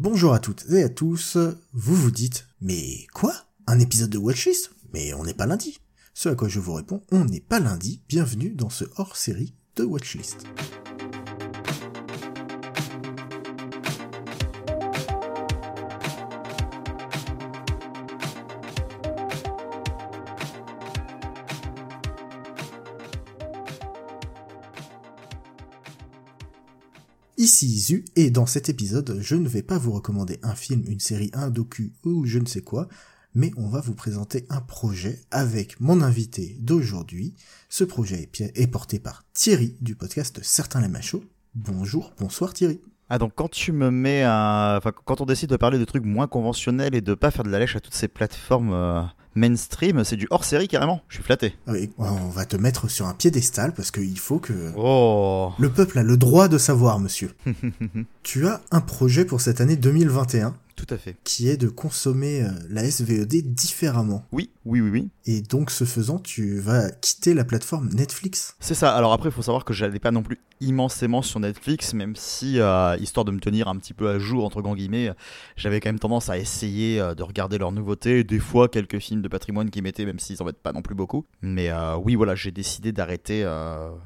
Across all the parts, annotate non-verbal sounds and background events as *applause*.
Bonjour à toutes et à tous, vous vous dites, mais quoi? Un épisode de Watchlist Mais on n'est pas lundi. Ce à quoi je vous réponds, on n'est pas lundi, bienvenue dans ce hors-série de Watchlist. Et dans cet épisode, je ne vais pas vous recommander un film, une série, un docu ou je ne sais quoi, mais on va vous présenter un projet avec mon invité d'aujourd'hui. Ce projet est porté par Thierry du podcast Certains les machos. Bonjour, bonsoir Thierry. Ah donc quand tu me mets un... enfin quand on décide de parler de trucs moins conventionnels et de pas faire de la lèche à toutes ces plateformes euh, mainstream, c'est du hors série carrément. Je suis flatté. Ah on va te mettre sur un piédestal parce qu'il faut que. Oh. Le peuple a le droit de savoir, monsieur. *laughs* tu as un projet pour cette année 2021 tout à fait. Qui est de consommer euh, la SVED différemment. Oui, oui, oui, oui. Et donc, ce faisant, tu vas quitter la plateforme Netflix. C'est ça. Alors après, il faut savoir que j'allais pas non plus immensément sur Netflix, même si, euh, histoire de me tenir un petit peu à jour, entre grands guillemets, j'avais quand même tendance à essayer euh, de regarder leurs nouveautés, des fois quelques films de patrimoine qui mettaient, même s'ils en mettent pas non plus beaucoup. Mais oui, voilà, j'ai décidé d'arrêter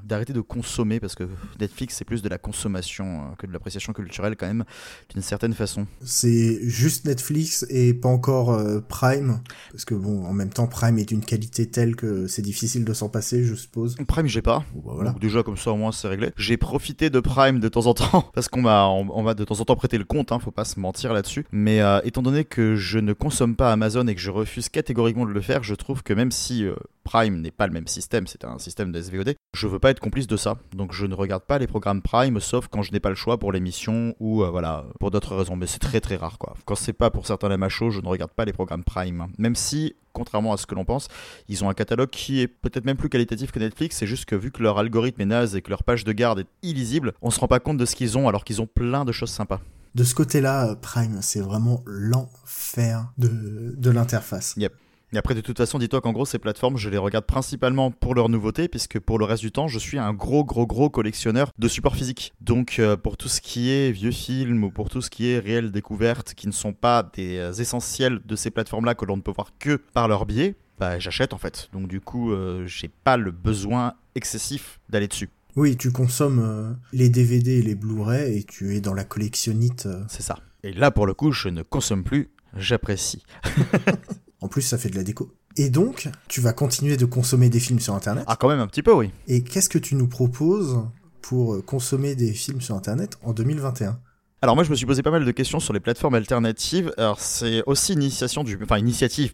d'arrêter de consommer, parce que Netflix, c'est plus de la consommation que de l'appréciation culturelle, quand même, d'une certaine façon. C'est juste Netflix et pas encore euh, Prime Parce que bon, en même temps, Prime est d'une qualité telle que c'est difficile de s'en passer, je suppose. Prime, j'ai pas. Bah, voilà. déjà, comme ça, au moins, c'est réglé. J'ai profité de Prime de temps en temps, *laughs* parce qu'on m'a, on, va de temps en temps prêter le compte, hein, faut pas se mentir là-dessus. Mais euh, étant donné que je ne consomme pas Amazon et que je refuse catégoriquement de le faire, je trouve que même si euh, Prime n'est pas le même système, c'est un système de SVOD, je veux pas être complice de ça. Donc je ne regarde pas les programmes Prime, sauf quand je n'ai pas le choix pour l'émission ou voilà, pour d'autres raisons. Mais c'est très très rare quoi. Quand c'est pas pour certains la chauds, je ne regarde pas les programmes Prime. Même si, contrairement à ce que l'on pense, ils ont un catalogue qui est peut-être même plus qualitatif que Netflix. C'est juste que vu que leur algorithme est naze et que leur page de garde est illisible, on se rend pas compte de ce qu'ils ont alors qu'ils ont plein de choses sympas. De ce côté-là, Prime, c'est vraiment l'enfer de, de l'interface. Yep. Et après, de toute façon, dis-toi qu'en gros, ces plateformes, je les regarde principalement pour leurs nouveautés, puisque pour le reste du temps, je suis un gros, gros, gros collectionneur de supports physiques. Donc, euh, pour tout ce qui est vieux films ou pour tout ce qui est réelles découvertes qui ne sont pas des euh, essentiels de ces plateformes-là que l'on ne peut voir que par leur biais, bah, j'achète en fait. Donc, du coup, euh, j'ai pas le besoin excessif d'aller dessus. Oui, tu consommes les DVD et les Blu-ray et tu es dans la collectionnite. C'est ça. Et là, pour le coup, je ne consomme plus, j'apprécie. *laughs* En plus, ça fait de la déco. Et donc, tu vas continuer de consommer des films sur Internet. Ah, quand même un petit peu, oui. Et qu'est-ce que tu nous proposes pour consommer des films sur Internet en 2021 alors moi je me suis posé pas mal de questions sur les plateformes alternatives. Alors c'est aussi initiation du, initiative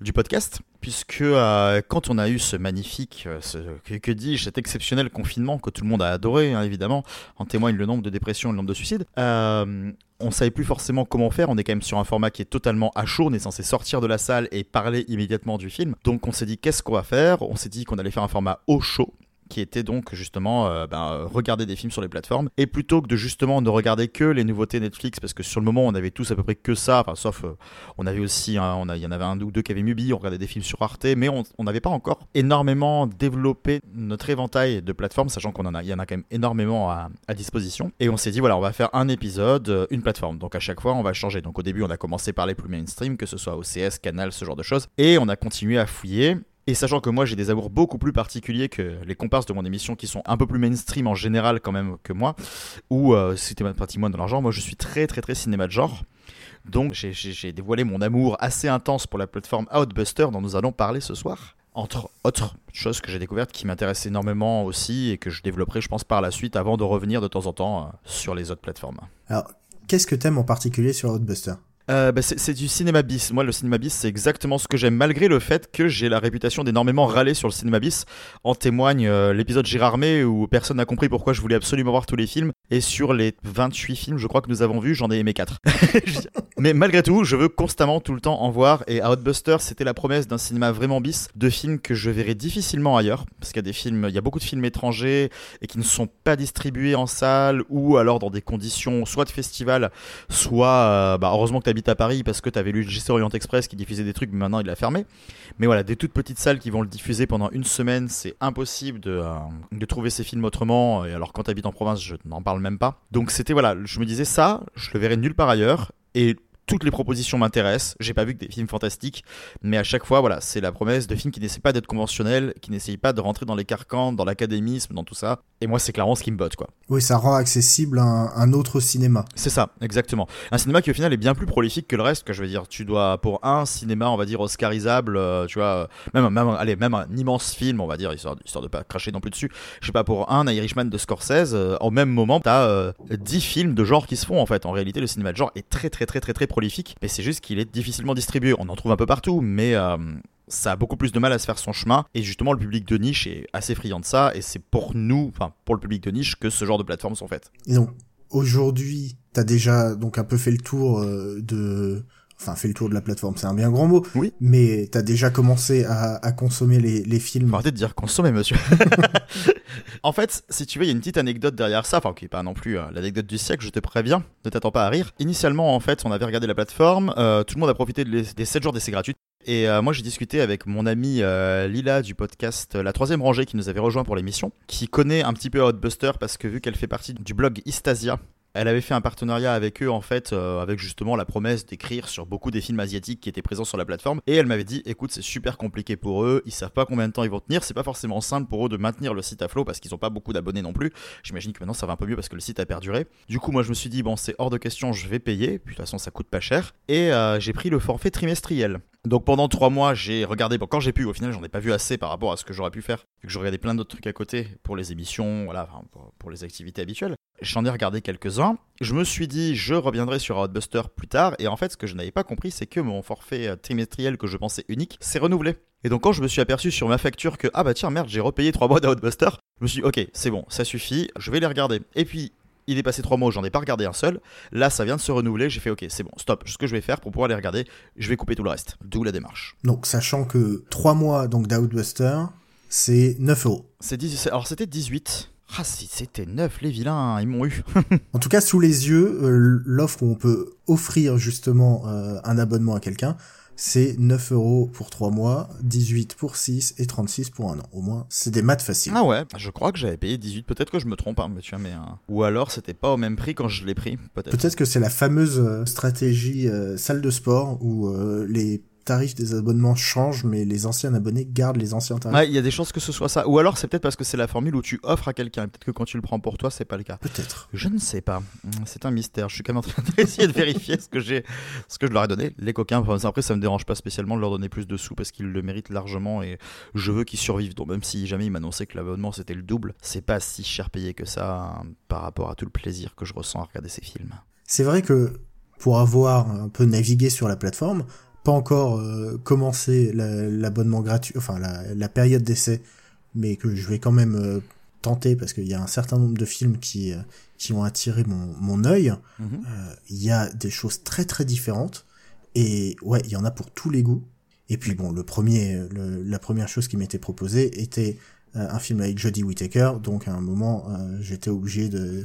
du podcast puisque euh, quand on a eu ce magnifique, euh, que, dis-je, cet exceptionnel confinement que tout le monde a adoré hein, évidemment, en témoigne le nombre de dépressions et le nombre de suicides. Euh, on savait plus forcément comment faire. On est quand même sur un format qui est totalement à chaud. On est censé sortir de la salle et parler immédiatement du film. Donc on s'est dit qu'est-ce qu'on va faire? On s'est dit qu'on allait faire un format au chaud qui était donc justement euh, ben, regarder des films sur les plateformes. Et plutôt que de justement ne regarder que les nouveautés Netflix, parce que sur le moment on avait tous à peu près que ça, enfin sauf euh, on avait aussi, a, il y en avait un ou deux qui avaient Mubi, on regardait des films sur Arte, mais on n'avait pas encore énormément développé notre éventail de plateformes, sachant qu'on y en a quand même énormément à, à disposition. Et on s'est dit voilà, on va faire un épisode, euh, une plateforme. Donc à chaque fois on va changer. Donc au début on a commencé par les plus mainstream, que ce soit OCS, Canal, ce genre de choses, et on a continué à fouiller. Et sachant que moi j'ai des amours beaucoup plus particuliers que les comparses de mon émission qui sont un peu plus mainstream en général quand même que moi, ou euh, c'était pratiquement dans l'argent, moi je suis très très très cinéma de genre. Donc j'ai dévoilé mon amour assez intense pour la plateforme Outbuster dont nous allons parler ce soir. Entre autres choses que j'ai découvertes qui m'intéressent énormément aussi et que je développerai je pense par la suite avant de revenir de temps en temps euh, sur les autres plateformes. Alors qu'est-ce que t'aimes en particulier sur Outbuster? Euh, bah, c'est du cinéma bis. Moi, le cinéma bis, c'est exactement ce que j'aime, malgré le fait que j'ai la réputation d'énormément râler sur le cinéma bis. En témoigne euh, l'épisode Gérardmer où personne n'a compris pourquoi je voulais absolument voir tous les films. Et sur les 28 films, je crois que nous avons vus, j'en ai aimé 4. *laughs* Mais malgré tout, je veux constamment, tout le temps, en voir. Et Outbuster, c'était la promesse d'un cinéma vraiment bis, de films que je verrai difficilement ailleurs. Parce qu'il y a des films, il y a beaucoup de films étrangers et qui ne sont pas distribués en salle ou alors dans des conditions soit de festival, soit, euh, bah, heureusement que tu à Paris parce que t'avais lu le Orient Express qui diffusait des trucs, mais maintenant il a fermé. Mais voilà, des toutes petites salles qui vont le diffuser pendant une semaine, c'est impossible de, euh, de trouver ces films autrement. Et alors quand t'habites en province, je n'en parle même pas. Donc c'était voilà, je me disais ça, je le verrai nulle part ailleurs. Et toutes les propositions m'intéressent. J'ai pas vu que des films fantastiques, mais à chaque fois, voilà, c'est la promesse de films qui n'essaient pas d'être conventionnels, qui n'essayent pas de rentrer dans les carcans, dans l'académisme, dans tout ça. Et moi, c'est clairement ce qui me botte, quoi. Oui, ça rend accessible un, un autre cinéma. C'est ça, exactement. Un cinéma qui au final est bien plus prolifique que le reste. Que je veux dire, tu dois pour un cinéma, on va dire oscarisable, euh, tu vois, même, même, allez, même un immense film, on va dire, histoire, histoire de pas cracher non plus dessus. Je sais pas pour un Irishman de Scorsese, euh, au même moment, t'as euh, 10 films de genre qui se font en fait. En réalité, le cinéma de genre est très très très très très prolifique, mais c'est juste qu'il est difficilement distribué. On en trouve un peu partout, mais euh, ça a beaucoup plus de mal à se faire son chemin. Et justement, le public de niche est assez friand de ça. Et c'est pour nous, enfin pour le public de niche, que ce genre de plateformes sont faites. Donc, aujourd'hui, t'as déjà donc un peu fait le tour euh, de... Enfin, fait le tour de la plateforme, c'est un bien grand mot. Oui. Mais t'as déjà commencé à, à consommer les, les films. Faut arrêter de dire consommer, monsieur. *laughs* en fait, si tu veux, il y a une petite anecdote derrière ça, enfin qui est pas non plus euh, l'anecdote du siècle, je te préviens, ne t'attends pas à rire. Initialement, en fait, on avait regardé la plateforme, euh, tout le monde a profité des 7 jours d'essai gratuits. Et euh, moi, j'ai discuté avec mon amie euh, Lila du podcast La Troisième Rangée qui nous avait rejoint pour l'émission, qui connaît un petit peu Hotbuster parce que vu qu'elle fait partie du blog Istasia, elle avait fait un partenariat avec eux en fait, euh, avec justement la promesse d'écrire sur beaucoup des films asiatiques qui étaient présents sur la plateforme. Et elle m'avait dit, écoute, c'est super compliqué pour eux, ils savent pas combien de temps ils vont tenir, c'est pas forcément simple pour eux de maintenir le site à flot parce qu'ils ont pas beaucoup d'abonnés non plus. J'imagine que maintenant ça va un peu mieux parce que le site a perduré. Du coup, moi je me suis dit, bon, c'est hors de question, je vais payer, puis de toute façon ça coûte pas cher. Et euh, j'ai pris le forfait trimestriel. Donc pendant trois mois, j'ai regardé, bon, quand j'ai pu, au final j'en ai pas vu assez par rapport à ce que j'aurais pu faire, vu que je regardais plein d'autres trucs à côté pour les émissions, voilà, pour les activités habituelles. J'en ai regardé quelques-uns. Je me suis dit, je reviendrai sur Outbuster plus tard. Et en fait, ce que je n'avais pas compris, c'est que mon forfait euh, trimestriel que je pensais unique s'est renouvelé. Et donc, quand je me suis aperçu sur ma facture que, ah bah tiens, merde, j'ai repayé 3 mois d'Outbuster, je me suis dit, ok, c'est bon, ça suffit, je vais les regarder. Et puis, il est passé 3 mois où j'en ai pas regardé un seul. Là, ça vient de se renouveler. J'ai fait, ok, c'est bon, stop. Ce que je vais faire pour pouvoir les regarder, je vais couper tout le reste. D'où la démarche. Donc, sachant que 3 mois donc d'Outbuster, c'est 9 euros. C'est 10 alors, c'était 18. Ah, si c'était 9, les vilains, ils m'ont eu. *laughs* En tout cas, sous les yeux, euh, l'offre où on peut offrir justement euh, un abonnement à quelqu'un, c'est 9 euros pour 3 mois, 18 pour 6 et 36 pour un an. Au moins, c'est des maths faciles. Ah ouais, je crois que j'avais payé 18, peut-être que je me trompe, hein, mais tu vois, mais. euh, Ou alors c'était pas au même prix quand je l'ai pris, peut-être. Peut-être que c'est la fameuse euh, stratégie euh, salle de sport où euh, les tarifs des abonnements changent, mais les anciens abonnés gardent les anciens tarifs. Ouais, il y a des chances que ce soit ça. Ou alors c'est peut-être parce que c'est la formule où tu offres à quelqu'un. Peut-être que quand tu le prends pour toi, c'est pas le cas. Peut-être. Je ne sais pas. Hum, C'est un mystère. Je suis quand même en train *laughs* d'essayer de vérifier ce que j'ai, ce que je leur ai donné. Les coquins. Enfin, après, ça me dérange pas spécialement de leur donner plus de sous parce qu'ils le méritent largement et je veux qu'ils survivent. Donc même si jamais ils m'annonçaient que l'abonnement c'était le double, c'est pas si cher payé que ça hein, par rapport à tout le plaisir que je ressens à regarder ces films. C'est vrai que pour avoir un peu navigué sur la plateforme, pas encore euh, commencé la- l'abonnement gratuit, enfin la, la période d'essai, mais que je vais quand même euh, tenter parce qu'il y a un certain nombre de films qui, euh, qui ont attiré mon, mon œil. Mhm. Il y a des choses très très différentes et ouais, il y en a pour tous les goûts. Et puis bon, le premier, le- la première chose qui m'était proposée était un film avec Jodie Whittaker, donc à un moment j'étais obligé de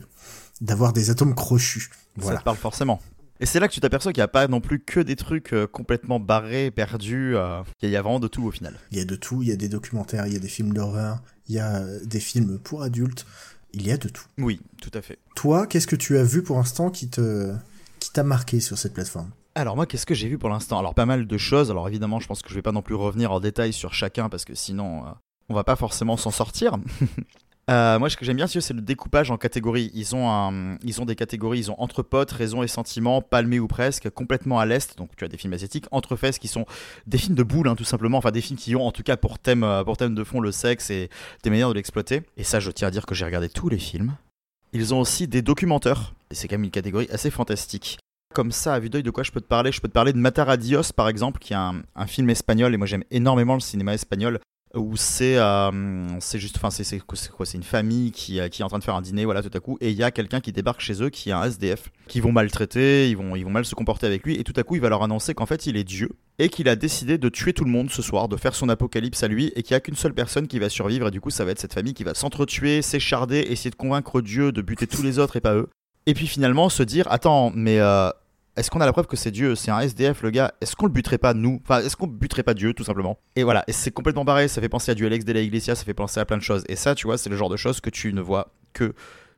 d'avoir des atomes crochus. Ça Voilà. te parle forcément. Et c'est là que tu t'aperçois qu'il n'y a pas non plus que des trucs euh, complètement barrés, perdus. euh, Il y a vraiment de tout au final. Il y a de tout, il y a des documentaires, il y a des films d'horreur, il y a euh, des films pour adultes, il y a de tout. Oui, tout à fait. Toi, qu'est-ce que tu as vu pour l'instant qui te qui t'a marqué sur cette plateforme? Alors moi, qu'est-ce que j'ai vu pour l'instant? Alors pas mal de choses. Alors évidemment, je pense que je vais pas non plus revenir en détail sur chacun parce que sinon, euh, on va pas forcément s'en sortir. *laughs* Euh, moi, ce que j'aime bien, c'est le découpage en catégories. Ils ont, ils ont des catégories, ils ont entre potes, raison et sentiments, palmé ou presque, complètement à l'est. Donc, tu as des films asiatiques, entre fesses qui sont des films de boules, hein, tout simplement. Enfin, des films qui ont en tout cas pour thème, euh, pour thème de fond le sexe et des manières de l'exploiter. Et ça, je tiens à dire que j'ai regardé tous les films. Ils ont aussi des documentaires. Et c'est quand même une catégorie assez fantastique. Comme ça, à vue d'œil, de quoi je peux te parler? Je peux te parler de Mataradios, par exemple, qui est un film espagnol. Et moi, j'aime énormément le cinéma espagnol où c'est euh, c'est juste enfin c'est quoi c'est une famille qui, euh, qui est en train de faire un dîner voilà tout à coup et il y a quelqu'un qui débarque chez eux qui est un SDF qui vont maltraiter ils vont ils vont mal se comporter avec lui et tout à coup il va leur annoncer qu'en fait il est Dieu et qu'il a décidé de tuer tout le monde ce soir de faire son apocalypse à lui et qu'il y a qu'une seule personne qui va survivre et du coup ça va être cette famille qui va s'entretuer s'écharder essayer de convaincre Dieu de buter tous les autres et pas eux. Et puis finalement se dire attends mais euh, est-ce qu'on a la preuve que c'est Dieu? C'est un SDF, le gars. Est-ce qu'on le buterait pas, nous? Enfin, est-ce qu'on buterait pas Dieu, tout simplement? Et voilà, et c'est complètement pareil. Ça fait penser à du Alex de Iglesia, ça fait penser à plein de choses. Et ça, tu vois, c'est le genre de choses que tu ne vois que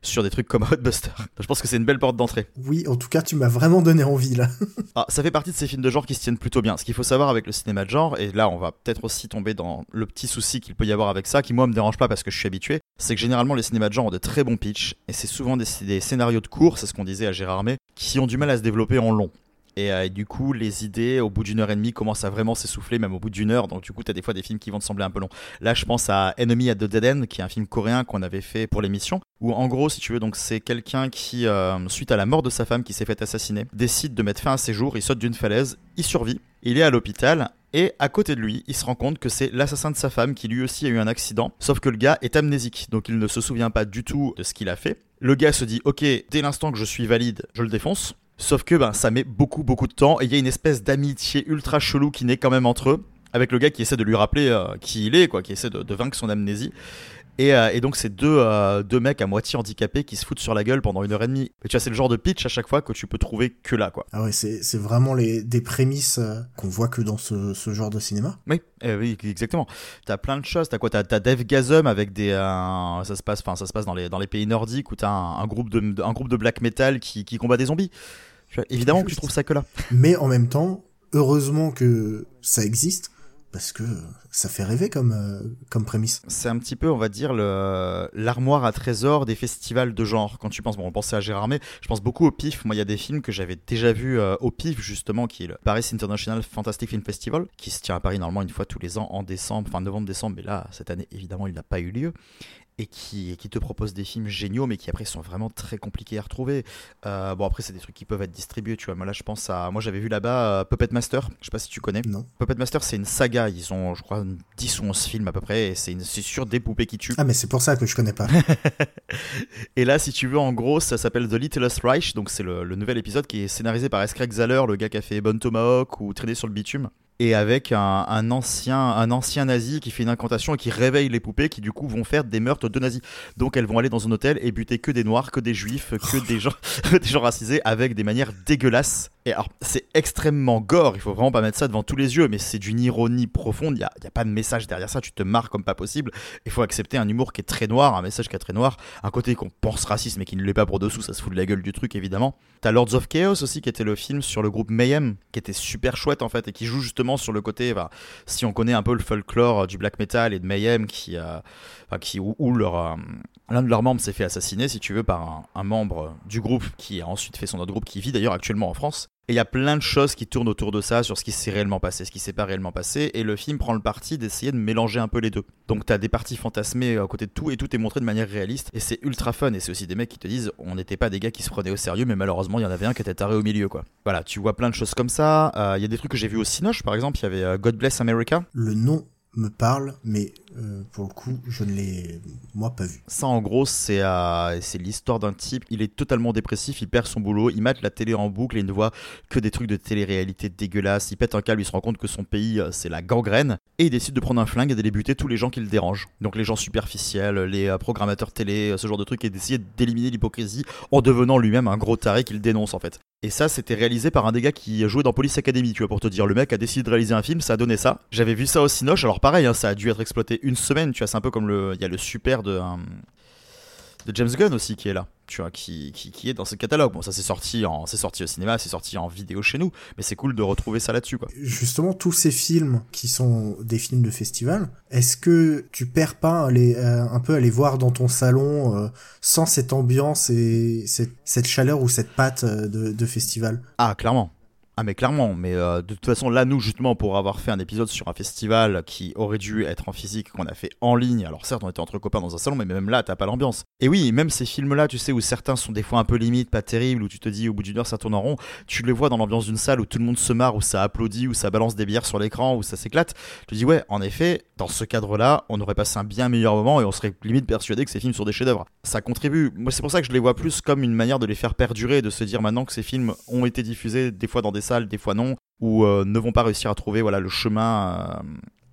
sur des trucs comme *laughs* Hotbuster. Je pense que c'est une belle porte d'entrée. Oui, en tout cas, tu m'as vraiment donné envie là. *laughs* ah, ça fait partie de ces films de genre qui se tiennent plutôt bien. Ce qu'il faut savoir avec le cinéma de genre, et là on va peut-être aussi tomber dans le petit souci qu'il peut y avoir avec ça, qui moi me dérange pas parce que je suis habitué, c'est que généralement les cinémas de genre ont de très bons pitchs, et c'est souvent des, des, scénarios de cours, c'est ce qu'on disait à Gérard May, qui ont du mal à se développer en long. Euh, et, du coup, les idées, au bout d'une heure et demie, commencent à vraiment s'essouffler, même au bout d'une heure. Donc, du coup, tu as des fois des films qui vont te sembler un peu longs. Là, je pense à Enemy at the Dead End, qui est un film coréen qu'on avait fait pour l'émission. Où, en gros, si tu veux, donc c'est quelqu'un qui, euh, suite à la mort de sa femme qui s'est fait assassiner, décide de mettre fin à ses jours. Il saute d'une falaise, il survit, il est à l'hôpital. Et à côté de lui, il se rend compte que c'est l'assassin de sa femme qui lui aussi a eu un accident, sauf que le gars est amnésique, donc il ne se souvient pas du tout de ce qu'il a fait. Le gars se dit Ok, dès l'instant que je suis valide, je le défonce. Sauf que ben, ça met beaucoup beaucoup de temps et il y a une espèce d'amitié ultra chelou qui naît quand même entre eux, avec le gars qui essaie de lui rappeler euh, qui il est, quoi, qui essaie de, vaincre son amnésie. Et, euh, et donc c'est deux, euh, deux mecs à moitié handicapés qui se foutent sur la gueule pendant une heure et demie. Et tu vois, c'est le genre de pitch à chaque fois que tu peux trouver que là, quoi. Ah ouais, c'est, c'est vraiment les, des prémices qu'on voit que dans ce, ce genre de cinéma. Oui, eh oui, exactement. T'as plein de choses. T'as quoi? T'as, as Dave Gazum avec des, ça se passe, enfin ça se passe dans les, dans les pays nordiques où t'as un, un groupe de, un groupe de black metal qui, qui combat des zombies. Évidemment que je trouve ça que là. Mais en même temps, heureusement que ça existe, parce que ça fait rêver comme, euh, comme prémisse. C'est un petit peu, on va dire, l'armoire à trésors des festivals de genre. Quand tu penses, bon, on pensait à Gérard May, je pense beaucoup au PIF. Moi, il y a des films que j'avais déjà vus euh, au PIF, justement, qui est le Paris International Fantastic Film Festival, qui se tient à Paris normalement une fois tous les ans en décembre, enfin novembre-décembre, mais là, cette année, évidemment, il n'a pas eu lieu et qui, qui te propose des films géniaux, mais qui après sont vraiment très compliqués à retrouver. Euh, bon, après, c'est des trucs qui peuvent être distribués, tu vois. Moi, là, je pense à. Moi, j'avais vu là-bas euh, Puppet Master, je sais pas si tu connais. Non. Puppet Master, c'est une saga. Ils ont, je crois, 10 ou 11 films à peu près, et c'est sur des poupées qui tuent. Ah, mais c'est pour ça que je connais pas. *laughs* et là, si tu veux, en gros, ça s'appelle The Littlest Reich, donc c'est le, le, nouvel épisode qui est scénarisé par S. Craig Zahler, le gars qui a fait Bon Tomahawk ou Traîner sur le bitume et avec un, ancien, un ancien nazi qui fait une incantation et qui réveille les poupées qui du coup vont faire des meurtres de nazis. Donc elles vont aller dans un hôtel et buter que des noirs, que des juifs, que des gens, *laughs* des gens racisés avec des manières dégueulasses. Et alors c'est extrêmement gore, il faut vraiment pas mettre ça devant tous les yeux, mais c'est d'une ironie profonde, il n'y a, a, pas de message derrière ça, tu te marres comme pas possible. Il faut accepter un humour qui est très noir, un message qui est très noir, un côté qu'on pense raciste mais qui ne l'est pas pour dessous, ça se fout de la gueule du truc évidemment. T'as Lords of Chaos aussi qui était le film sur le groupe Mayhem, qui était super chouette en fait et qui joue justement sur le côté, si on connaît un peu le folklore du black metal et de Mayhem, qui, euh, qui où, leur, euh, l'un de leurs membres s'est fait assassiner, si tu veux, par un, membre du groupe qui a ensuite fait son autre groupe, qui vit d'ailleurs actuellement en France. Et il y a plein de choses qui tournent autour de ça, sur ce qui s'est réellement passé, ce qui s'est pas réellement passé, et le film prend le parti d'essayer de mélanger un peu les deux. Donc t'as des parties fantasmées à côté de tout, et tout est montré de manière réaliste, et c'est ultra fun, et c'est aussi des mecs qui te disent, on n'était pas des gars qui se prenaient au sérieux, mais malheureusement il y en avait un qui était taré au milieu, quoi. Voilà, tu vois plein de choses comme ça, euh, il y a des trucs que j'ai vu au Cinoche, par exemple, il y avait euh, God Bless America. Le nom me parle, mais euh, pour le coup, je ne l'ai, moi, pas vu. Ça, en gros, c'est euh, c'est l'histoire d'un type. Il est totalement dépressif, il perd son boulot, il mate la télé en boucle et il ne voit que des trucs de télé-réalité dégueulasses. Il pète un câble, il se rend compte que son pays, euh, c'est la gangrène. Et il décide de prendre un flingue et d'aller buter tous les gens qui le dérangent. Donc les gens superficiels, les programmateurs télé, ce genre de trucs, et d'essayer d'éliminer l'hypocrisie en devenant lui-même un gros taré qu'il dénonce, en fait. Et ça, c'était réalisé par un des gars qui jouait dans Police Academy, tu vois, pour te dire. Le mec a décidé de réaliser un film, ça a donné ça. J'avais vu ça au Cinoche, alors pareil, hein, ça a dû être exploité une semaine, tu vois, c'est un peu comme le. Il y a le super de. de James Gunn aussi qui est là tu vois, qui, qui, est dans ce catalogue. Bon, ça c'est sorti, en, c'est sorti au cinéma, c'est sorti en vidéo chez nous, mais c'est cool de retrouver ça là-dessus, quoi. Justement, tous ces films qui sont des films de festival, est-ce que tu perds pas les, euh, un peu à les voir dans ton salon euh, sans cette ambiance et cette, cette chaleur ou cette patte euh, de, de festival? Ah, clairement. Ah mais clairement, mais euh, de toute façon là nous justement pour avoir fait un épisode sur un festival qui aurait dû être en physique qu'on a fait en ligne, alors certes on était entre copains dans un salon mais même là t'as pas l'ambiance. Et oui même ces films là tu sais où certains sont des fois un peu limites, pas terribles, où tu te dis au bout d'une heure ça tourne en rond, tu les vois dans l'ambiance d'une salle où tout le monde se marre, où ça applaudit, où ça balance des bières sur l'écran, où ça s'éclate, tu te dis ouais en effet dans ce cadre là on aurait passé un bien meilleur moment et on serait limite persuadé que ces films sont des chefs d'œuvre. Ça contribue, moi c'est pour ça que je les vois plus comme une manière de les faire perdurer, de se dire maintenant que ces films ont été diffusés des fois dans des salles, des fois non, ou euh, ne vont pas réussir à trouver voilà le chemin,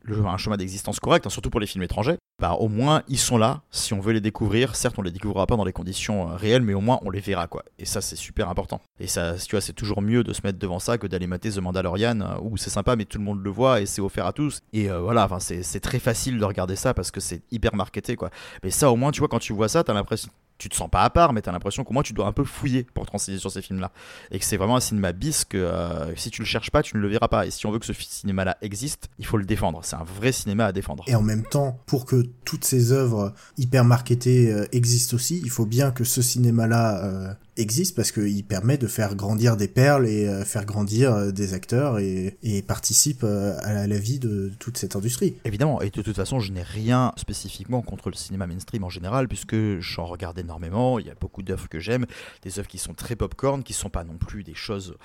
euh, un chemin d'existence correct, hein, surtout pour les films étrangers. bah au moins ils sont là. Si on veut les découvrir, certes on les découvrira pas dans les conditions euh, réelles, mais au moins on les verra quoi. Et ça c'est super important. Et ça, tu vois, c'est toujours mieux de se mettre devant ça que d'aller mater The Mandalorian où c'est sympa mais tout le monde le voit et c'est offert à tous. Et voilà, c'est très facile de regarder ça parce que c'est hyper marketé quoi. Mais ça au moins tu vois quand tu vois ça, t'as l'impression tu te sens pas à part, mais tu l'impression qu'au moins tu dois un peu fouiller pour te sur ces films-là. Et que c'est vraiment un cinéma bis que euh, si tu le cherches pas, tu ne le verras pas. Et si on veut que ce cinéma-là existe, il faut le défendre. C'est un vrai cinéma à défendre. Et en même temps, pour que toutes ces œuvres hyper marketées euh, existent aussi, il faut bien que ce cinéma-là euh, existe parce qu'il permet de faire grandir des perles et euh, faire grandir euh, des acteurs et, participe euh, à la vie de toute cette industrie. Évidemment, et de toute façon, je n'ai rien spécifiquement contre le cinéma mainstream en général, puisque j'en regarde énormément, il y a beaucoup d'œuvres que j'aime, des œuvres qui sont très popcorn, qui sont pas non plus des choses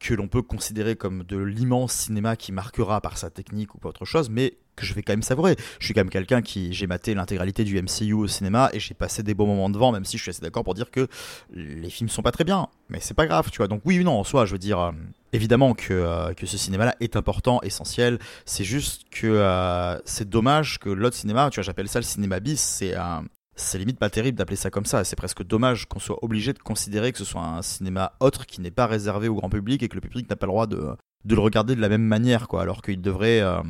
que l'on peut considérer comme de l'immense cinéma qui marquera par sa technique ou pas autre chose, mais que je vais quand même savourer. Je suis quand même quelqu'un qui j'ai maté l'intégralité du MCU au cinéma et j'ai passé des bons moments devant, même si je suis assez d'accord pour dire que les films sont pas très bien, mais c'est pas grave, tu vois. Donc oui ou non, en soi, je veux dire, euh, évidemment que, euh, que ce cinéma-là est important, essentiel. C'est juste que euh, c'est dommage que l'autre cinéma, tu vois, j'appelle ça le cinéma bis, c'est un, c'est limite pas terrible d'appeler ça comme ça. C'est presque dommage qu'on soit obligé de considérer que ce soit un cinéma autre qui n'est pas réservé au grand public et que le public n'a pas le droit de, de le regarder de la même manière, quoi. Alors qu'il devrait, euh,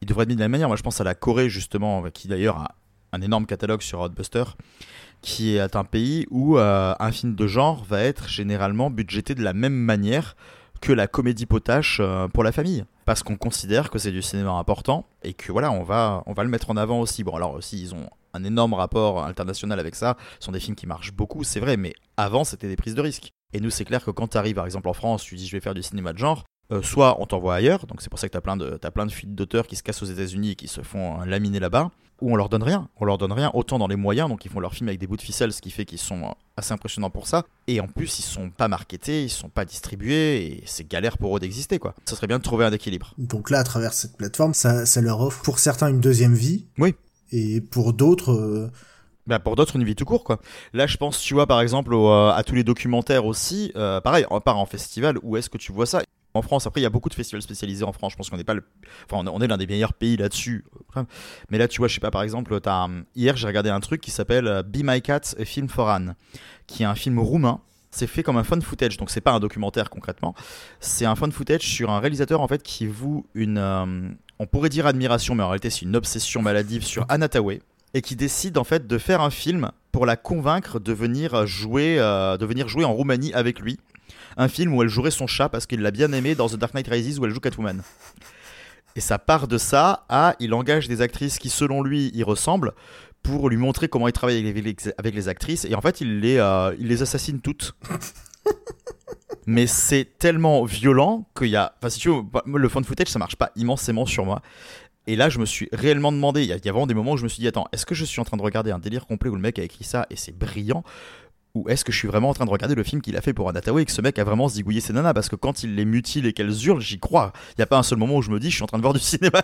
il devrait être mis de la même manière. Moi, je pense à la Corée, justement, qui d'ailleurs a un énorme catalogue sur Hotbuster, qui est un pays où euh, un film de genre va être généralement budgété de la même manière que la comédie potache euh, pour la famille parce qu'on considère que c'est du cinéma important et que voilà on va on va le mettre en avant aussi bon alors aussi ils ont un énorme rapport international avec ça. Ce sont des films qui marchent beaucoup, c'est vrai, mais avant, c'était des prises de risques. Et nous, c'est clair que quand tu arrives, par exemple, en France, tu dis je vais faire du cinéma de genre, euh, soit on t'envoie ailleurs, donc c'est pour ça que tu as plein de, as plein de fuites d'auteurs qui se cassent aux États-Unis et qui se font laminer là-bas, ou on leur donne rien. On leur donne rien, autant dans les moyens, donc ils font leurs films avec des bouts de ficelle, ce qui fait qu'ils sont assez impressionnants pour ça. Et en plus, ils sont pas marketés, ils sont pas distribués, et c'est galère pour eux d'exister, quoi. Ça serait bien de trouver un équilibre. Donc là, à travers cette plateforme, ça, ça leur offre pour certains une deuxième vie. Oui et pour d'autres euh, bah pour d'autres une vie tout court quoi. Là je pense tu vois par exemple euh, à tous les documentaires aussi, euh, pareil on part en festival où est-ce que tu vois ça? En France après il y a beaucoup de festivals spécialisés en France, je pense qu'on n'est pas enfin on est l'un des meilleurs pays là-dessus. Mais là tu vois je sais pas par exemple as... hier j'ai regardé un truc qui s'appelle Be My Cat a Film for Anne qui est un film roumain c'est fait comme un fun footage, donc c'est pas un documentaire concrètement. C'est un fun footage sur un réalisateur en fait qui voue une, on pourrait dire admiration, mais en réalité c'est une obsession maladive sur Anataway et qui décide en fait de faire un film pour la convaincre de venir jouer, euh, de venir jouer en Roumanie avec lui. Un film où elle jouerait son chat parce qu'il l'a bien aimé dans The Dark Knight Rises où elle joue Catwoman. Et ça part de ça à il engage des actrices qui selon lui y ressemblent pour lui montrer comment il travaille avec les, actrices. Et en fait, il les, euh, il les assassine toutes. *laughs* Mais c'est tellement violent qu'il y a. Enfin, si tu veux, le fond de footage, ça marche pas immensément sur moi. Et là, je me suis réellement demandé, il y, a, vraiment des moments où je me suis dit, attends, est-ce que je suis en train de regarder un délire complet où le mec a écrit ça et c'est brillant? Ou est-ce que je suis vraiment en train de regarder le film qu'il a fait pour Anatawe et que ce mec a vraiment zigouillé ses nanas? Parce que quand il les mutile et qu'elles hurlent, j'y crois. Il n'y a pas un seul moment où je me dis, je suis en train de voir du *laughs* cinéma.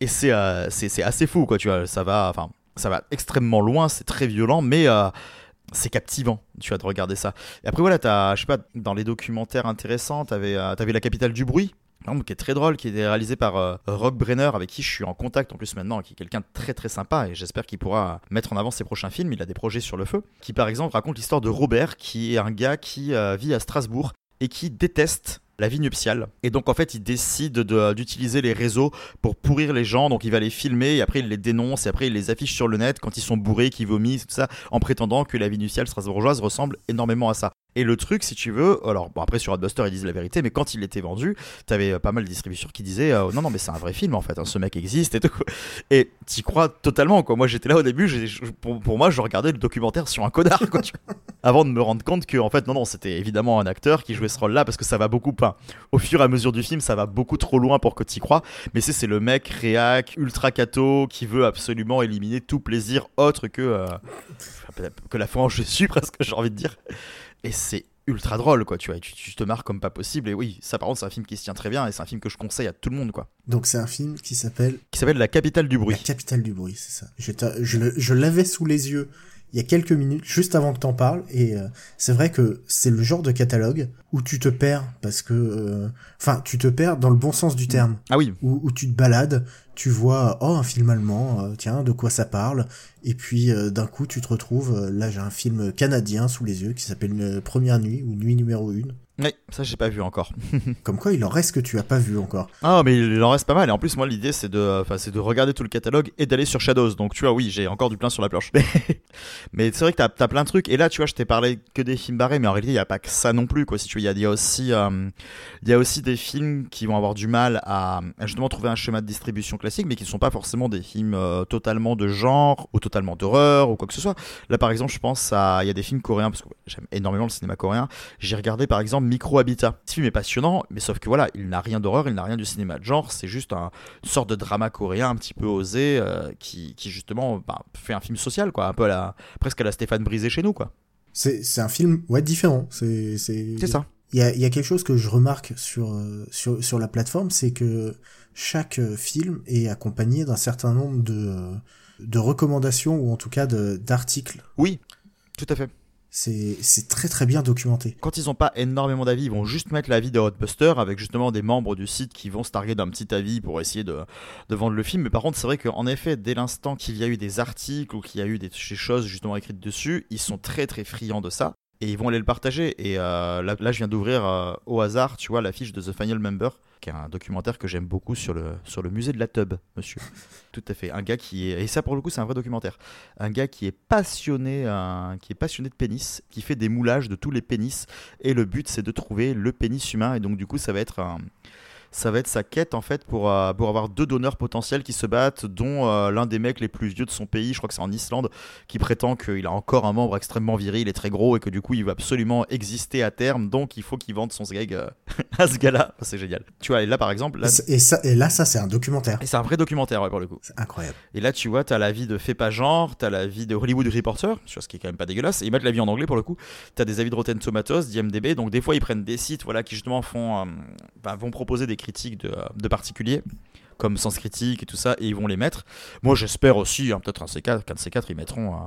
Et c'est euh, c'est assez fou, quoi, tu vois. Ça va, enfin, ça va extrêmement loin, c'est très violent, mais euh, c'est captivant, tu vois, de regarder ça. Et après, voilà, t'as, je sais pas, dans les documentaires intéressants, t'avais, euh, avais La capitale du bruit, qui est très drôle, qui est réalisé par euh, Rock Brenner, avec qui je suis en contact en plus maintenant, qui est quelqu'un de très très sympa, et j'espère qu'il pourra mettre en avant ses prochains films. Il a des projets sur le feu, qui par exemple raconte l'histoire de Robert, qui est un gars qui vit à Strasbourg et qui déteste la vie nuptiale. Et donc en fait, il décide d'utiliser les réseaux pour pourrir les gens. Donc il va les filmer et après il les dénonce et après il les affiche sur le net quand ils sont bourrés, qu'ils vomissent, tout ça, en prétendant que la vie nuptiale strasbourgeoise ressemble énormément à ça. Et le truc, si tu veux, alors bon, après sur Adbuster ils disent la vérité, mais quand il était vendu, t'avais euh, pas mal de distributeurs qui disaient euh, non, non, mais c'est un vrai film en fait, hein, ce mec existe et tout. Et t'y crois totalement, quoi. Moi j'étais là au début, pour, moi je regardais le documentaire sur un connard, quoi, *laughs* avant de me rendre compte que en fait, non, non, c'était évidemment un acteur qui jouait ce rôle là parce que ça va beaucoup, pas. Au fur et à mesure du film, ça va beaucoup trop loin pour que t'y crois, mais c'est le mec réac, ultra cato, qui veut absolument éliminer tout plaisir autre que, euh, que la foi en Jésus, presque, j'ai envie de dire. Et c'est ultra drôle, quoi, tu vois, tu, te marres comme pas possible. Et oui, ça par contre, c'est un film qui se tient très bien et c'est un film que je conseille à tout le monde, quoi. Donc c'est un film qui s'appelle. Qui s'appelle La capitale du bruit. La capitale du bruit, c'est ça. Je, je, je l'avais sous les yeux il y a quelques minutes, juste avant que t'en parles, et euh, c'est vrai que c'est le genre de catalogue où tu te perds parce que, euh, enfin, tu te perds dans le bon sens du terme. Ah oui. Où, où tu te balades, tu vois, oh un film allemand, euh, tiens, de quoi ça parle, et puis d'un coup tu te retrouves, là j'ai un film canadien sous les yeux qui s'appelle Première Nuit ou Nuit numéro 1 oui, ça j'ai pas vu encore. *laughs* Comme quoi, il en reste que tu as pas vu encore. Ah, mais il en reste pas mal. Et en plus, moi, l'idée c'est de, c'est de regarder tout le catalogue et d'aller sur Shadows. Donc, tu vois, oui, j'ai encore du plein sur la planche. *laughs* mais c'est vrai que t'as as plein de trucs. Et là, tu vois, je t'ai parlé que des films barrés, mais en réalité, il y a pas que ça non plus, quoi. Si tu il y, a aussi, euh, y a aussi des films qui vont avoir du mal à, justement trouver un schéma de distribution classique, mais qui ne sont pas forcément des films euh, totalement de genre ou totalement d'horreur ou quoi que ce soit. Là, par exemple, je pense à, il y a des films coréens parce que j'aime énormément le cinéma coréen. J'ai regardé par exemple Micro Habitat. Ce film est passionnant, mais sauf que voilà, il n'a rien d'horreur, il n'a rien du cinéma de genre, c'est juste un, une sorte de drama coréen un petit peu osé euh, qui, qui, justement bah, fait un film social, quoi, un peu à la, presque à la Stéphane Brisé chez nous, quoi. C'est un film ouais, différent. C'est ça. Il y a, y a, quelque chose que je remarque sur, euh, sur, sur la plateforme, c'est que chaque euh, film est accompagné d'un certain nombre de, de recommandations ou en tout cas d'articles. Oui, tout à fait c'est très très bien documenté. Quand ils n'ont pas énormément d'avis, ils vont juste mettre l'avis de Hotbuster avec justement des membres du site qui vont se targuer d'un petit avis pour essayer de, de, vendre le film. Mais par contre, c'est vrai qu'en effet, dès l'instant qu'il y a eu des articles ou qu'il y a eu des choses justement écrites dessus, ils sont très très friands de ça et ils vont aller le partager. Et euh, là, là, je viens d'ouvrir euh, au hasard, tu vois, l'affiche de The Final Member, qui est un documentaire que j'aime beaucoup sur le, sur le musée de la tub, monsieur. *laughs* Tout à fait. Un gars qui est, et ça pour le coup, c'est un vrai documentaire. Un gars qui est passionné, qui est passionné de pénis, qui fait des moulages de tous les pénis, et le but c'est de trouver le pénis humain. Et donc du coup, ça va être un ça va être sa quête en fait pour, euh, pour avoir deux donneurs potentiels qui se battent, dont euh, l'un des mecs les plus vieux de son pays, je crois que c'est en Islande, qui prétend qu'il a encore un membre extrêmement viril et très gros et que du coup il va absolument exister à terme, donc il faut qu'il vende son sgeg euh, *laughs* à ce gars-là. C'est génial. Tu vois, et là par exemple. Là... Et, ça, et là, ça c'est un documentaire. Et c'est un vrai documentaire, ouais, pour le coup. C'est incroyable. Et là, tu vois, t'as la vie de Fait pas genre, t'as la vie de Hollywood Reporter, ce qui est quand même pas dégueulasse, et ils mettent la vie en anglais pour le coup. T'as des avis de Rotten Tomatoes, d'IMDB, donc des fois ils prennent des sites voilà, qui justement font, bah, vont proposer des critiques de de particuliers comme Sens Critique et tout ça, et ils vont les mettre. Moi, j'espère aussi, hein, peut-être un C4, qu'un de ces quatre, ils mettront, euh,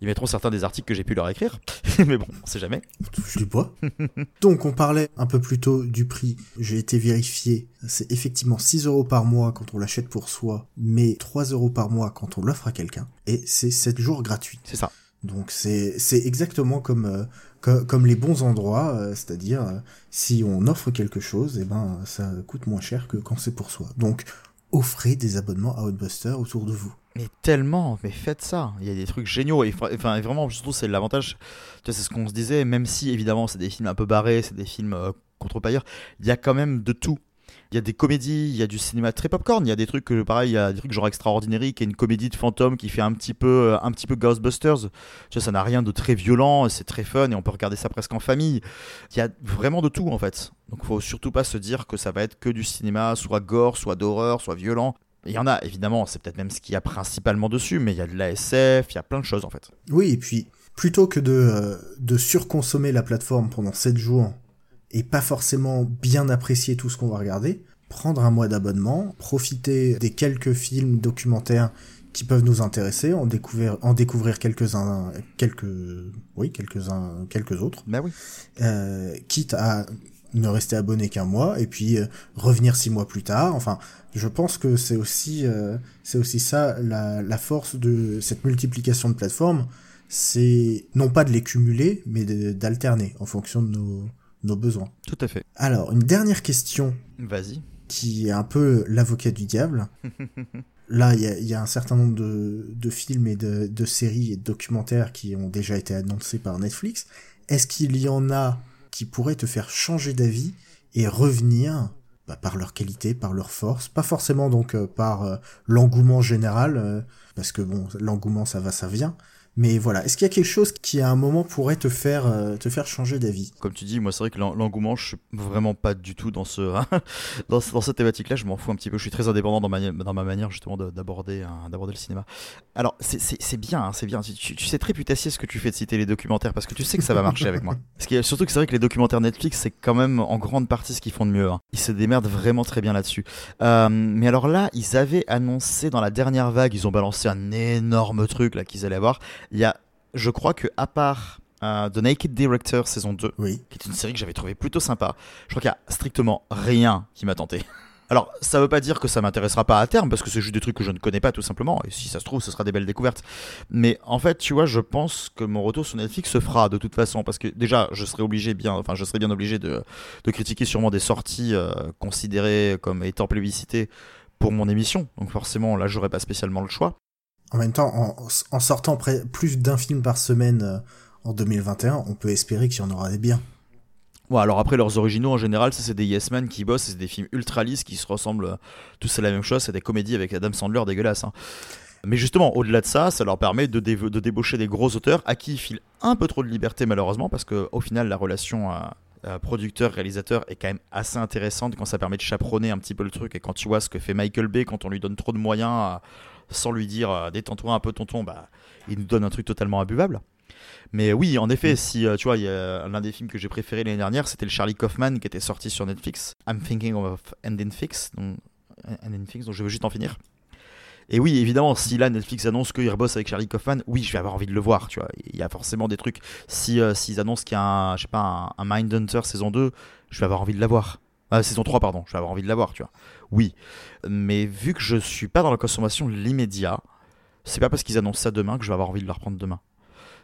ils mettront certains des articles que j'ai pu leur écrire. *laughs* Mais bon, on sait jamais. Je dis pas. *laughs* Donc, on parlait un peu plus tôt du prix. J'ai été vérifié. C'est effectivement 6 euros par mois quand on l'achète pour soi, mais 3 euros par mois quand on l'offre à quelqu'un. Et c'est 7 jours gratuits. C'est ça. Donc, c'est exactement comme, euh, comme les bons endroits, euh, c'est-à-dire euh, si on offre quelque chose, et eh ben ça coûte moins cher que quand c'est pour soi. Donc offrez des abonnements à Outbuster autour de vous. Mais tellement, mais faites ça. Il y a des trucs géniaux. Et, enfin, vraiment, je trouve c'est l'avantage. c'est ce qu'on se disait, même si évidemment c'est des films un peu barrés, c'est des films euh, contre il y a quand même de tout il y a des comédies, il y a du cinéma très popcorn, il y a des trucs pareil, il y a des trucs genre Extraordinary qui est une comédie de fantôme qui fait un petit peu euh, un petit peu Ghostbusters. Tu vois, ça n'a rien de très violent, c'est très fun et on peut regarder ça presque en famille. Il y a vraiment de tout en fait. Donc faut surtout pas se dire que ça va être que du cinéma soit gore, soit d'horreur, soit violent. Il y en a évidemment, c'est peut-être même ce qu'il y a principalement dessus, mais il y a de la SF, il y a plein de choses en fait. Oui, et puis plutôt que de, euh, de surconsommer la plateforme pendant 7 jours et pas forcément bien apprécier tout ce qu'on va regarder, prendre un mois d'abonnement, profiter des quelques films documentaires qui peuvent nous intéresser, en découvrir, en découvrir quelques-uns, quelques, oui, quelques-uns, quelques autres. Ben oui. Euh, quitte à ne rester abonné qu'un mois et puis euh, revenir six mois plus tard. Enfin, je pense que c'est aussi, euh, c'est aussi ça la, la force de cette multiplication de plateformes, c'est non pas de les cumuler, mais d'alterner en fonction de nos, nos besoins. Tout à fait. Alors, une dernière question. Vas-y. Qui est un peu l'avocat du diable. *laughs* Là, il y, a, un certain nombre de, films et de, séries et de documentaires qui ont déjà été annoncés par Netflix. Est-ce qu'il y en a qui pourraient te faire changer d'avis et revenir bah, par leur qualité, par leur force, pas forcément donc euh, par euh, l'engouement général, euh, parce que bon, l'engouement ça va, ça vient, mais voilà, est-ce qu'il y a quelque chose qui à un moment pourrait te faire euh, te faire changer d'avis? Comme tu dis, moi c'est vrai que l'engouement, je suis vraiment pas du tout *laughs* dans ce dans, cette thématique-là. Je m'en fous un petit peu. Je suis très indépendant dans ma dans ma manière justement d'aborder d'aborder le cinéma. Alors c'est bien, hein, c'est bien. Tu, sais très putassier ce que tu fais de citer les documentaires parce que tu sais que ça va *laughs* marcher avec moi. Parce que surtout que c'est vrai que les documentaires Netflix c'est quand même en grande partie ce qu'ils font de mieux. Hein. Ils se démerdent vraiment très bien là-dessus. Euh, mais alors là, ils avaient annoncé dans la dernière vague, ils ont balancé un énorme truc là qu'ils allaient avoir il y a je crois que à part euh, The Naked Director saison 2, Oui. qui est une série que j'avais trouvé plutôt sympa, je crois qu'il y a strictement rien qui m'a tenté. *laughs* Alors, ça veut pas dire que ça m'intéressera pas à terme, parce que c'est juste des trucs que je ne connais pas tout simplement, et si ça se trouve, ce sera des belles découvertes. Mais en fait, tu vois, je pense que mon retour sur Netflix se fera de toute façon, parce que déjà, je serais obligé bien, enfin, je serais bien obligé de, de critiquer sûrement des sorties euh, considérées comme étant plébiscitées pour mon émission. Donc forcément, là, j'aurais pas spécialement le choix. En même temps, en, sortant plus d'un film par semaine euh, en 2021, on peut espérer qu'il y en aura des biens. Ouais, alors après, leurs originaux en général, c'est des Yes Men qui bossent, c'est des films ultra lisses qui se ressemblent euh, tous à la même chose, c'est des comédies avec Adam Sandler dégueulasses. hein. Mais justement, au-delà de ça, ça leur permet de, dé- de débaucher des gros auteurs à qui ils filent un peu trop de liberté malheureusement, parce qu'au final, la relation euh, producteur-réalisateur est quand même assez intéressante quand ça permet de chaperonner un petit peu le truc. Et quand tu vois ce que fait Michael Bay quand on lui donne trop de moyens euh, sans lui dire euh, détends-toi un peu tonton, bah, il nous donne un truc totalement imbuvable. Mais oui, en effet, si euh, tu vois, l'un des films que j'ai préféré l'année dernière, c'était le Charlie Kaufman qui était sorti sur Netflix. I'm thinking of ending fix, donc ending fix, donc je veux juste en finir. Et oui, évidemment, si là Netflix annonce qu'il rebosse avec Charlie Kaufman, oui, je vais avoir envie de le voir, tu vois. Il y a forcément des trucs. Si euh, s'ils annoncent qu'il y a un, je sais pas, un, un Mindhunter saison 2, je vais avoir envie de la voir. Ah, saison 3, pardon, je vais avoir envie de la voir, tu vois. Oui. Mais vu que je suis pas dans la consommation de l'immédiat, c'est pas parce qu'ils annoncent ça demain que je vais avoir envie de la reprendre demain.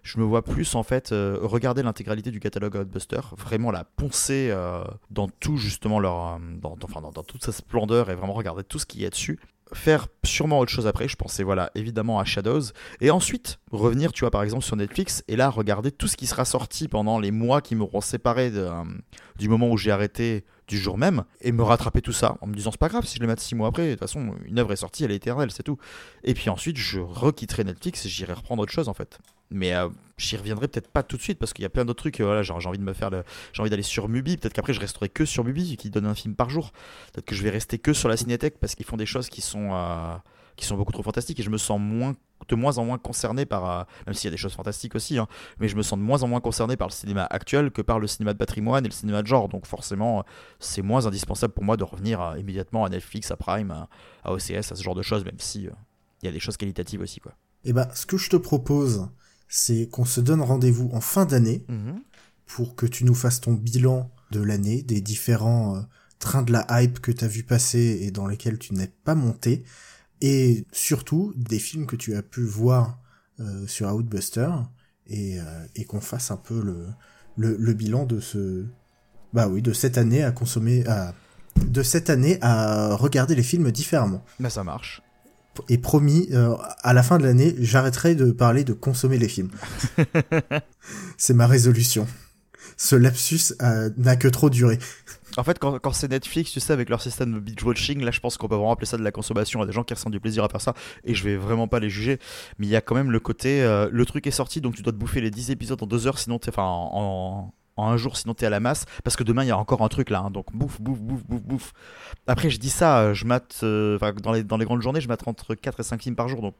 Je me vois plus en fait euh, regarder l'intégralité du catalogue Outbuster, vraiment la poncer euh, dans tout justement leur, euh, enfin, dans toute sa splendeur et vraiment regarder tout ce qu'il y a dessus. Faire sûrement autre chose après, je pensais voilà évidemment à Shadows. Et ensuite revenir tu vois par exemple sur Netflix et là regarder tout ce qui sera sorti pendant les mois qui m'auront séparé de, euh, du moment où j'ai arrêté du jour même et me rattraper tout ça en me disant c'est pas grave si je les mate six mois après de toute façon une œuvre est sortie elle est éternelle c'est tout. Et puis ensuite je requitterai Netflix et j'irai reprendre autre chose en fait mais euh, j'y reviendrai peut-être pas tout de suite parce qu'il y a plein d'autres trucs. euh, Voilà, j'ai envie de me faire, j'ai envie d'aller sur Mubi. Peut-être qu'après je resterai que sur Mubi qui donne un film par jour. Peut-être que je vais rester que sur la Cinétech parce qu'ils font des choses qui sont euh, qui sont beaucoup trop fantastiques et je me sens moins de moins en moins concerné par même s'il y a des choses fantastiques aussi hein, mais je me sens de moins en moins concerné par le cinéma actuel que par le cinéma de patrimoine et le cinéma de genre donc forcément c'est moins indispensable pour moi de revenir immédiatement à Netflix à Prime à, OCS à ce genre de choses même si il y a des choses qualitatives aussi quoi Eh ben, ce que je te propose, c'est qu'on se donne rendez-vous en fin d'année pour que tu nous fasses ton bilan de l'année, des différents euh, trains de la hype que tu as vu passer et dans lesquels tu n'es pas monté, et surtout des films que tu as pu voir euh, sur Outbuster, et, euh, et qu'on fasse un peu le, le, le bilan de ce... Bah oui, de cette année à consommer... À, de cette année à regarder les films différemment. bah ça marche Et promis, euh, à la fin de l'année, j'arrêterai de parler de consommer les films. *laughs* c'est ma résolution. Ce lapsus euh, n'a que trop duré. En fait, quand, quand c'est Netflix, tu sais, avec leur système de binge watching, là, je pense qu'on peut vraiment appeler ça de la consommation. Il y a des gens qui ressentent du plaisir à faire ça, et je vais vraiment pas les juger. Mais il y a quand même le côté, euh, le truc est sorti, donc tu dois te bouffer les 10 épisodes en 2 heures, sinon enfin, en, en un jour, sinon t'es à la masse, parce que demain il y a encore un truc là, hein, donc bouffe, bouffe, bouffe, bouffe, bouffe. Après, je dis ça, euh, je mate, euh, dans les, dans les grandes journées, je mate entre 4 et 5 films par jour, donc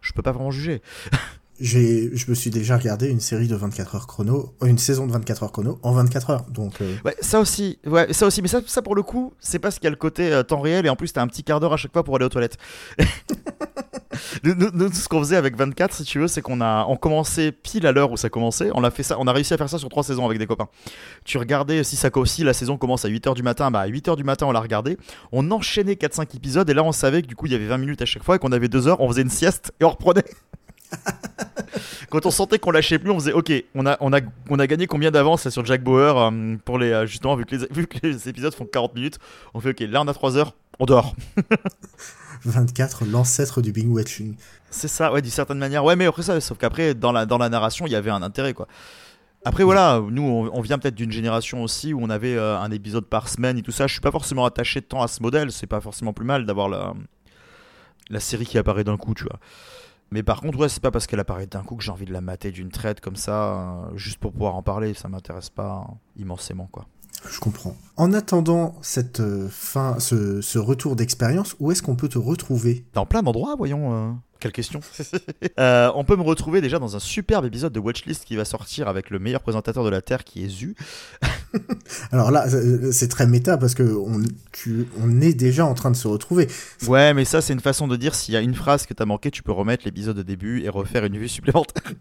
je peux pas vraiment juger. *laughs* Je me suis déjà regardé une série de 24 heures chrono, euh, une saison de 24 heures chrono en 24 heures. Donc, euh, Ouais, ça aussi, ouais, ça aussi, mais ça, ça pour le coup, c'est parce qu'il y a le côté euh, temps réel et en plus t'as un petit quart d'heure à chaque fois pour aller aux toilettes. *laughs* nous, nous- nous, ce qu'on faisait avec 24, si tu veux, c'est qu'on a, on commençait pile à l'heure où ça commençait. On a fait ça, on a réussi à faire ça sur trois saisons avec des copains. Tu regardais si ça si la saison commence à 8h du matin, bah à 8h du matin on l'a regardé. On enchaînait 4-5 épisodes et là on savait que du coup il y avait 20 minutes à chaque fois et qu'on avait 2 heures, on faisait une sieste et on reprenait. *laughs* Quand on sentait qu'on lâchait plus, on faisait OK, on a, on a, on a gagné combien d'avance sur Jack Bauer euh, pour les euh, justement vu que les, *laughs* vu que les épisodes font 40 minutes, on fait OK, là on a 3 heures, on dort. *laughs* 24, l'ancêtre du binge watching. C'est ça, ouais, d'une certaine manière. Ouais, mais après ça, sauf qu'après dans la dans la narration, il y avait un intérêt quoi. Après voilà, nous on, vient peut-être d'une génération aussi où on avait euh, un épisode par semaine et tout ça. Je suis pas forcément attaché de temps à ce modèle, c'est pas forcément plus mal d'avoir la la série qui apparaît d'un coup, tu vois. Mais par contre, ouais, c'est pas parce qu'elle apparaît d'un coup que j'ai envie de la mater d'une traite comme ça, euh, juste pour pouvoir en parler. Ça m'intéresse pas immensément, quoi. Je comprends. En attendant cette euh, fin, ce, retour d'expérience, où est-ce qu'on peut te retrouver? Dans plein d'endroits, voyons. euh, Quelle question. *laughs* Euh, on peut me retrouver déjà dans un superbe épisode de Watchlist qui va sortir avec le meilleur présentateur de la Terre qui est Zu. *laughs* Alors là, c'est très méta parce que on, on est déjà en train de se retrouver. Ouais, mais ça, c'est une façon de dire s'il y a une phrase que t'as manqué, tu peux remettre l'épisode au début et refaire une vue supplémentaire.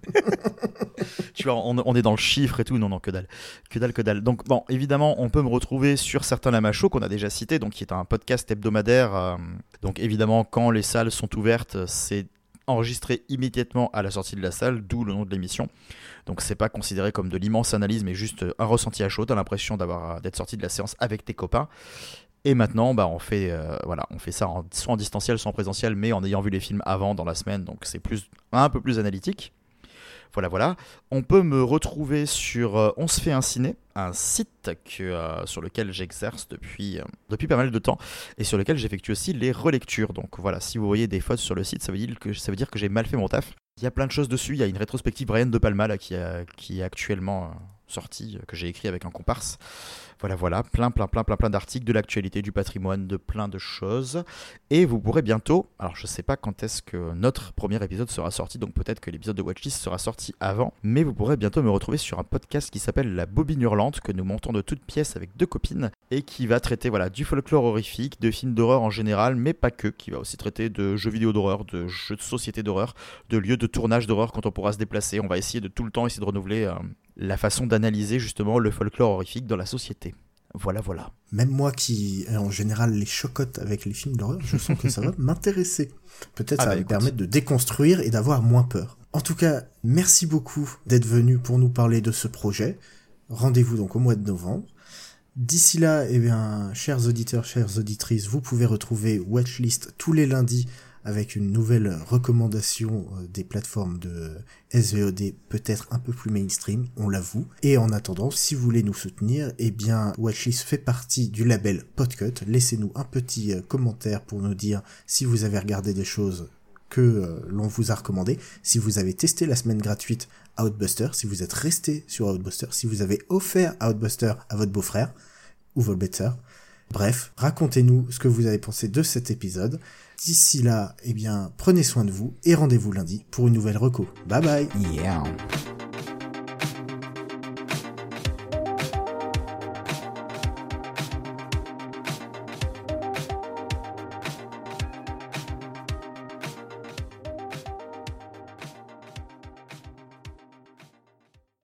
*laughs* tu vois, on, est dans le chiffre et tout. Non, non, que dalle. Que dalle, que dalle. Donc, bon, évidemment, on peut me retrouver sur certains Lamacho qu'on a déjà cité, donc qui est un podcast hebdomadaire. Euh, donc, évidemment, quand les salles sont ouvertes, c'est enregistré immédiatement à la sortie de la salle, d'où le nom de l'émission. Donc c'est pas considéré comme de l'immense analyse, mais juste un ressenti à chaud. T'as l'impression d'avoir d'être sorti de la séance avec tes copains. Et maintenant, bah, on fait, euh, voilà, on fait ça soit en distanciel, soit en présentiel, mais en ayant vu les films avant dans la semaine, donc c'est plus un peu plus analytique. Voilà, voilà. On peut me retrouver sur euh, On se fait un ciné, un site que, euh, sur lequel j'exerce depuis, depuis pas mal de temps et sur lequel j'effectue aussi les relectures. Donc voilà, si vous voyez des fautes sur le site, ça veut dire que, dire que j'ai mal fait mon taf. Il y a plein de choses dessus. Il y a une rétrospective Brian De Palma qui, qui est actuellement sortie, que j'ai écrit avec un comparse. Voilà, voilà, plein, plein, plein, plein, plein d'articles, de l'actualité, du patrimoine, de plein de choses. Et vous pourrez bientôt, alors je sais pas quand est-ce que notre premier épisode sera sorti, donc peut-être que l'épisode de Watchlist sera sorti avant, mais vous pourrez bientôt me retrouver sur un podcast qui s'appelle La Bobine Hurlante, que nous montons de toutes pièces avec deux copines, et qui va traiter voilà, du folklore horrifique, de films d'horreur en général, mais pas que, qui va aussi traiter de jeux vidéo d'horreur, de jeux de société d'horreur, de lieux de tournage d'horreur quand on pourra se déplacer. On va essayer de tout le temps essayer de renouveler euh, la façon d'analyser justement le folklore horrifique dans la société. Voilà, voilà. Même moi qui, en général, les chocotte avec les films d'horreur, je sens que ça va *laughs* m'intéresser. Peut-être ah ça va bah, me permettre de déconstruire et d'avoir moins peur. En tout cas, merci beaucoup d'être venu pour nous parler de ce projet. Rendez-vous donc au mois de novembre. D'ici là, eh bien, chers auditeurs, chères auditrices, vous pouvez retrouver Watchlist tous les lundis avec une nouvelle recommandation euh, des plateformes de SVOD peut-être un peu plus mainstream, on l'avoue. Et en attendant, si vous voulez nous soutenir, eh bien Watchlist fait partie du label Podcut. Laissez-nous un petit euh, commentaire pour nous dire si vous avez regardé des choses que euh, l'on vous a recommandées, si vous avez testé la semaine gratuite Outbuster, si vous êtes resté sur Outbuster, si vous avez offert Outbuster à votre beau-frère ou votre bête-sœur. Bref, racontez-nous ce que vous avez pensé de cet épisode. D'ici là, eh bien, prenez soin de vous et rendez-vous lundi pour une nouvelle reco. Bye bye. Yeah.